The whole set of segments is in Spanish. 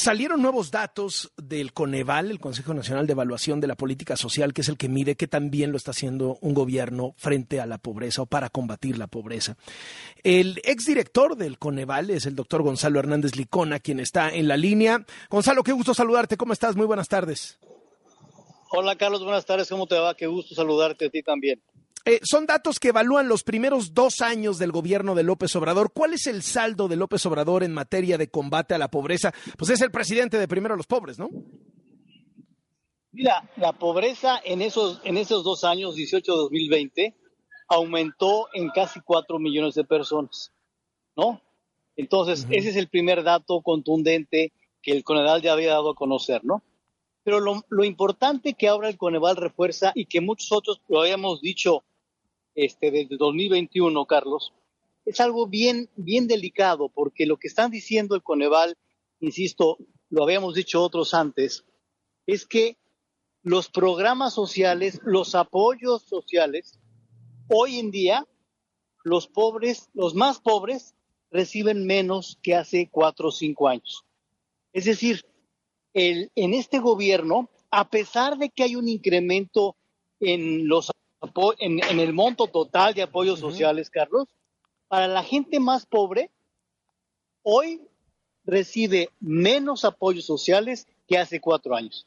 salieron nuevos datos del Coneval, el Consejo Nacional de Evaluación de la Política Social, que es el que mide qué tan bien lo está haciendo un gobierno frente a la pobreza o para combatir la pobreza. El exdirector del Coneval es el doctor Gonzalo Hernández Licona, quien está en la línea. Gonzalo, qué gusto saludarte. ¿Cómo estás? Muy buenas tardes. Hola Carlos, buenas tardes. ¿Cómo te va? Qué gusto saludarte a ti también. Eh, son datos que evalúan los primeros dos años del gobierno de López Obrador. ¿Cuál es el saldo de López Obrador en materia de combate a la pobreza? Pues es el presidente de Primero los Pobres, ¿no? Mira, la pobreza en esos, en esos dos años, 18-2020, aumentó en casi cuatro millones de personas, ¿no? Entonces, ese es el primer dato contundente que el Coneval ya había dado a conocer, ¿no? Pero lo, lo importante que ahora el Coneval refuerza y que muchos otros lo habíamos dicho este, desde 2021, Carlos, es algo bien, bien delicado, porque lo que están diciendo el Coneval, insisto, lo habíamos dicho otros antes, es que los programas sociales, los apoyos sociales, hoy en día, los pobres, los más pobres, reciben menos que hace cuatro o cinco años. Es decir, el, en este gobierno, a pesar de que hay un incremento en los en, el monto total de apoyos sociales, Carlos, para la gente más pobre, hoy recibe menos apoyos sociales que hace cuatro años.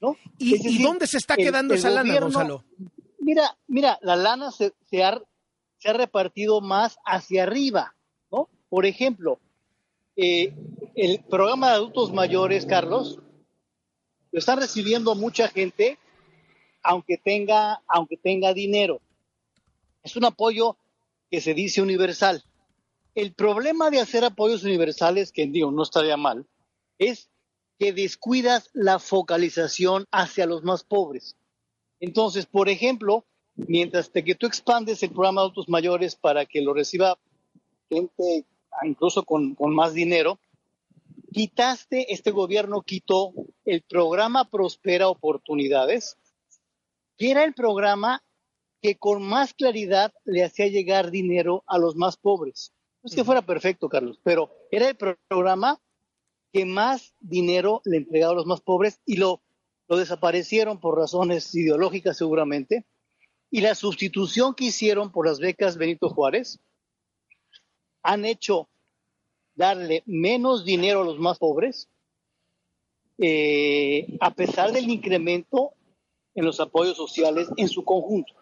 ¿no? ¿Y, dónde se está quedando esa lana, Gonzalo? Mira, mira, la lana se, se, ha, se, ha, repartido más hacia arriba, ¿no? Por ejemplo, eh, el programa de adultos mayores, Carlos, lo está recibiendo mucha gente aunque tenga, aunque tenga dinero. Es un apoyo que se dice universal. El problema de hacer apoyos universales, que digo, no estaría mal, es que descuidas la focalización hacia los más pobres. Entonces, por ejemplo, mientras que tú expandes el programa de adultos mayores para que lo reciba gente incluso con, con más dinero, quitaste, este gobierno quitó el programa Prospera Oportunidades, que era el programa que con más claridad le hacía llegar dinero a los más pobres. No es que fuera perfecto, Carlos, pero era el programa que más dinero le entregaba a los más pobres y lo, lo desaparecieron por razones ideológicas seguramente. Y la sustitución que hicieron por las becas Benito Juárez han hecho darle menos dinero a los más pobres, eh, a pesar del incremento en los apoyos sociales en su conjunto.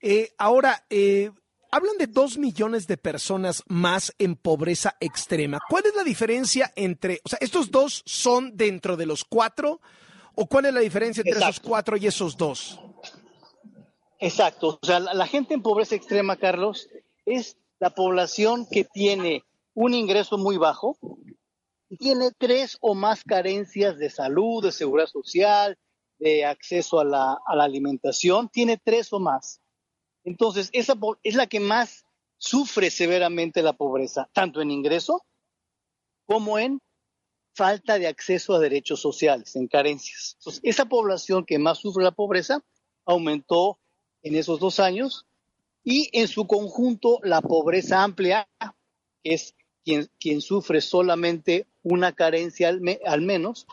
Eh, ahora, eh, hablan de dos millones de personas más en pobreza extrema. ¿Cuál es la diferencia entre, o sea, estos dos son dentro de los cuatro o cuál es la diferencia entre esos cuatro y esos dos? Exacto, o sea, la, gente en pobreza extrema, Carlos, es la población que tiene un ingreso muy bajo, tiene tres o más carencias de salud, de seguridad social, de acceso a la, alimentación, tiene tres o más. Entonces, esa es la que más sufre severamente la pobreza, tanto en ingreso como en falta de acceso a derechos sociales, en carencias. Entonces, esa población que más sufre la pobreza aumentó en esos dos años y en su conjunto la pobreza amplia, es quien, sufre solamente una carencia al, menos,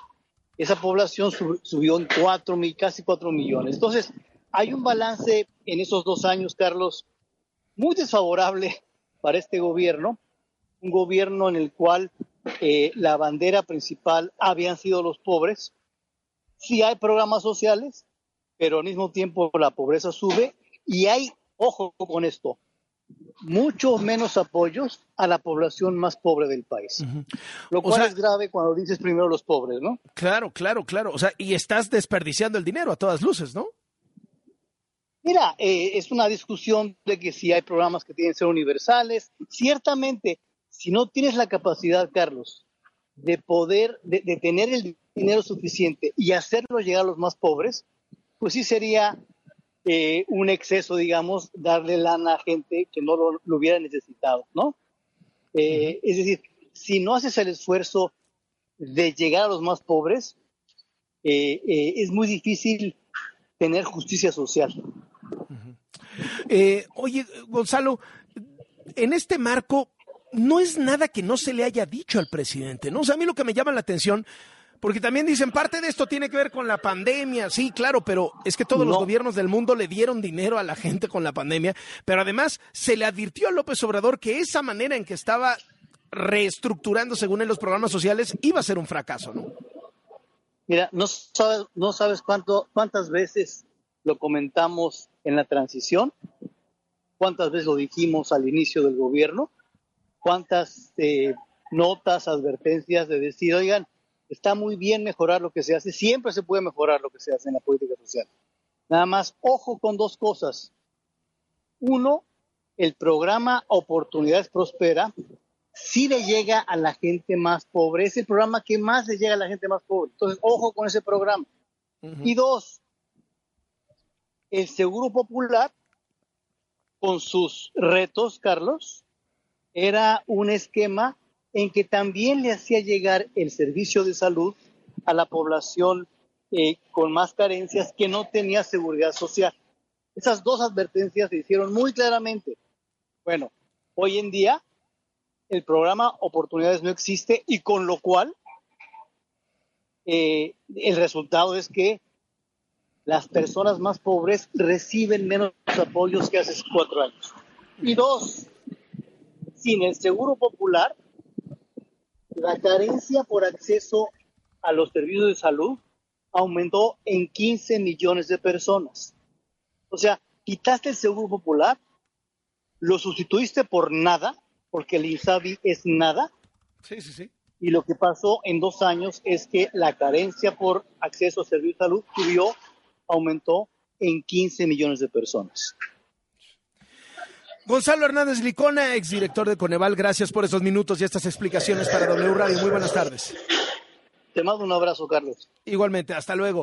esa población subió en cuatro, casi cuatro millones. Entonces, hay un balance en esos dos años, Carlos, muy desfavorable para este gobierno, un gobierno en el cual eh, la bandera principal habían sido los pobres. Sí hay programas sociales, pero al mismo tiempo la pobreza sube y hay, ojo con esto, mucho menos apoyos a la población más pobre del país. Lo cual es grave cuando dices primero los pobres, ¿no? Claro, claro, claro. O sea, y estás desperdiciando el dinero a todas luces, ¿no? Mira, eh, es una discusión de que si hay programas que tienen que ser universales. Ciertamente, si no tienes la capacidad, Carlos, de poder, de, de tener el dinero suficiente y hacerlo llegar a los más pobres, pues sí sería eh, un exceso, digamos, darle lana a gente que no lo, hubiera necesitado, ¿no? Eh, es decir, si no haces el esfuerzo de llegar a los más pobres, eh, es muy difícil tener justicia social. oye, Gonzalo, en este marco, no es nada que no se le haya dicho al presidente, ¿no? O sea, a mí lo que me llama la atención, porque también dicen, parte de esto tiene que ver con la pandemia, sí, claro, pero es que todos los gobiernos del mundo le dieron dinero a la gente con la pandemia, pero además se le advirtió a López Obrador que esa manera en que estaba reestructurando, según él, los programas sociales, iba a ser un fracaso, ¿no? Mira, no sabes, no sabes cuánto, cuántas veces lo comentamos en la transición, cuántas veces lo dijimos al inicio del gobierno, cuántas eh, notas, advertencias de decir, oigan, está muy bien mejorar lo que se hace, siempre se puede mejorar lo que se hace en la política social. Nada más, ojo con dos cosas. Uno, el programa Oportunidades Prospera sí le llega a la gente más pobre, es el programa que más le llega a la gente más pobre. Entonces, ojo con ese programa. Y dos, el Seguro Popular, con sus retos, Carlos, era un esquema en que también le hacía llegar el servicio de salud a la población eh, con más carencias que no tenía seguridad social. Esas dos advertencias se hicieron muy claramente. Bueno, hoy en día el programa Oportunidades no existe y con lo cual eh, el resultado es que las personas más pobres reciben menos apoyos que hace cuatro años. Y dos, sin el seguro popular, la carencia por acceso a los servicios de salud aumentó en 15 millones de personas. O sea, quitaste el seguro popular, lo sustituiste por nada porque el INSABI es nada. Sí, sí, sí. Y lo que pasó en dos años es que la carencia por acceso a servicios de salud subió, aumentó en 15 millones de personas. Gonzalo Hernández Licona, exdirector de Coneval, gracias por esos minutos y estas explicaciones para W Radio. Muy buenas tardes. Te mando un abrazo, Carlos. Igualmente, hasta luego.